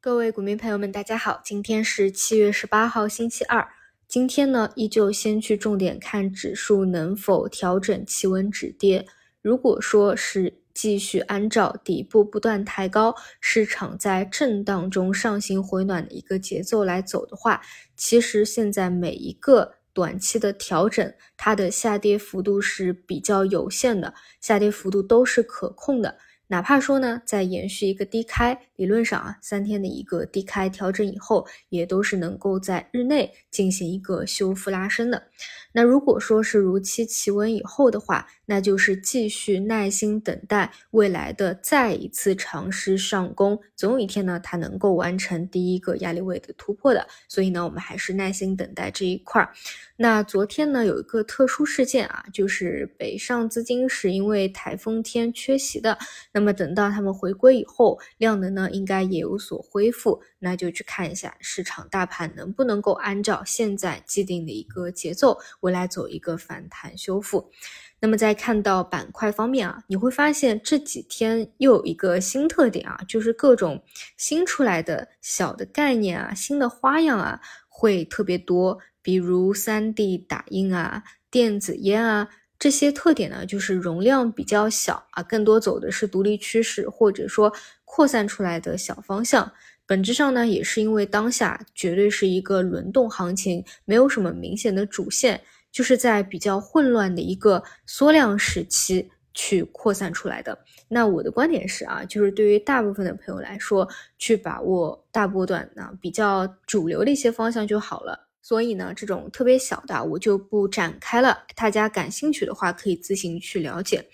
各位股民朋友们，大家好，今天是七月十八号，星期二。今天呢，依旧先去重点看指数能否调整企稳止跌。如果说是继续按照底部不断抬高，市场在震荡中上行回暖的一个节奏来走的话，其实现在每一个短期的调整，它的下跌幅度是比较有限的，下跌幅度都是可控的。哪怕说呢，在延续一个低开，理论上啊，三天的一个低开调整以后，也都是能够在日内进行一个修复拉升的。那如果说是如期企稳以后的话，那就是继续耐心等待未来的再一次尝试上攻，总有一天呢，它能够完成第一个压力位的突破的。所以呢，我们还是耐心等待这一块儿。那昨天呢，有一个特殊事件啊，就是北上资金是因为台风天缺席的。那么等到他们回归以后，量能呢应该也有所恢复，那就去看一下市场大盘能不能够按照现在既定的一个节奏，未来走一个反弹修复。那么在看到板块方面啊，你会发现这几天又有一个新特点啊，就是各种新出来的小的概念啊、新的花样啊会特别多，比如三 D 打印啊、电子烟啊这些特点呢，就是容量比较小啊，更多走的是独立趋势或者说扩散出来的小方向。本质上呢，也是因为当下绝对是一个轮动行情，没有什么明显的主线。就是在比较混乱的一个缩量时期去扩散出来的。那我的观点是啊，就是对于大部分的朋友来说，去把握大波段呢比较主流的一些方向就好了。所以呢，这种特别小的我就不展开了。大家感兴趣的话，可以自行去了解。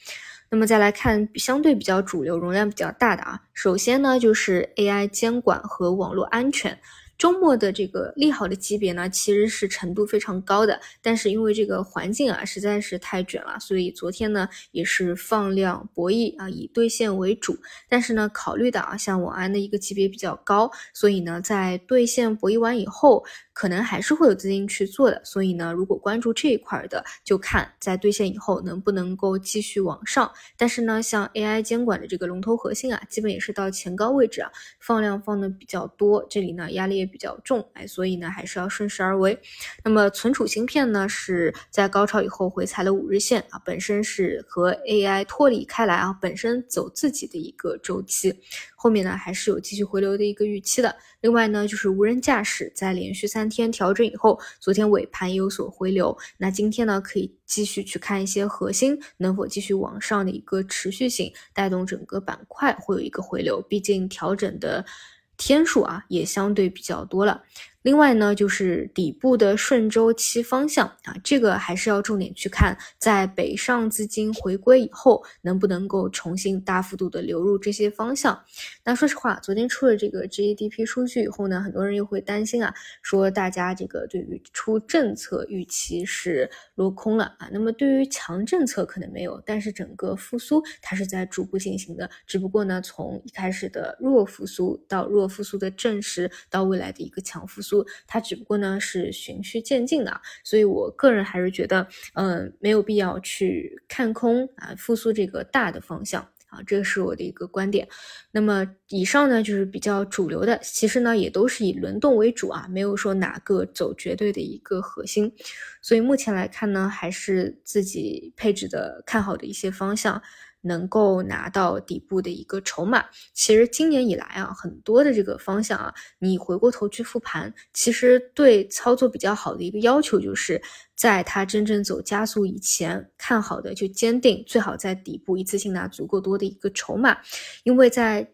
那么再来看相对比较主流、容量比较大的啊，首先呢就是 AI 监管和网络安全。周末的这个利好的级别呢，其实是程度非常高的，但是因为这个环境啊实在是太卷了，所以昨天呢也是放量博弈啊，以兑现为主。但是呢，考虑到啊像网安的一个级别比较高，所以呢在兑现博弈完以后。可能还是会有资金去做的，所以呢，如果关注这一块的，就看在兑现以后能不能够继续往上。但是呢，像 AI 监管的这个龙头核心啊，基本也是到前高位置啊，放量放的比较多，这里呢压力也比较重，哎，所以呢还是要顺势而为。那么存储芯片呢，是在高潮以后回踩了五日线啊，本身是和 AI 脱离开来啊，本身走自己的一个周期。后面呢还是有继续回流的一个预期的。另外呢，就是无人驾驶在连续三天调整以后，昨天尾盘有所回流。那今天呢，可以继续去看一些核心能否继续往上的一个持续性，带动整个板块会有一个回流。毕竟调整的天数啊也相对比较多了。另外呢，就是底部的顺周期方向啊，这个还是要重点去看，在北上资金回归以后，能不能够重新大幅度的流入这些方向。那说实话，昨天出了这个 GDP 数据以后呢，很多人又会担心啊，说大家这个对于出政策预期是落空了啊。那么对于强政策可能没有，但是整个复苏它是在逐步进行的，只不过呢，从一开始的弱复苏到弱复苏的证实，到未来的一个强复苏。它只不过呢是循序渐进的，所以我个人还是觉得，嗯，没有必要去看空啊复苏这个大的方向啊，这是我的一个观点。那么以上呢就是比较主流的，其实呢也都是以轮动为主啊，没有说哪个走绝对的一个核心。所以目前来看呢，还是自己配置的看好的一些方向。能够拿到底部的一个筹码，其实今年以来啊，很多的这个方向啊，你回过头去复盘，其实对操作比较好的一个要求，就是在它真正走加速以前，看好的就坚定，最好在底部一次性拿足够多的一个筹码，因为在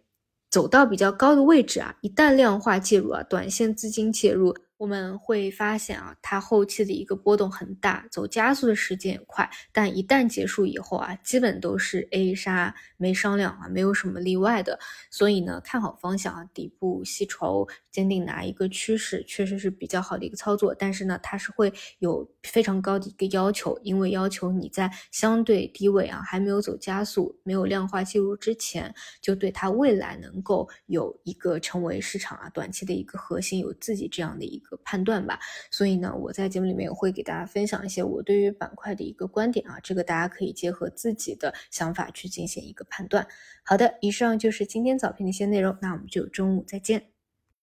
走到比较高的位置啊，一旦量化介入啊，短线资金介入。我们会发现啊，它后期的一个波动很大，走加速的时间也快，但一旦结束以后啊，基本都是 A 杀没商量啊，没有什么例外的。所以呢，看好方向啊，底部吸筹，坚定拿一个趋势，确实是比较好的一个操作。但是呢，它是会有非常高的一个要求，因为要求你在相对低位啊，还没有走加速，没有量化介入之前，就对它未来能够有一个成为市场啊短期的一个核心，有自己这样的一个。判断吧，所以呢，我在节目里面也会给大家分享一些我对于板块的一个观点啊，这个大家可以结合自己的想法去进行一个判断。好的，以上就是今天早评的一些内容，那我们就中午再见。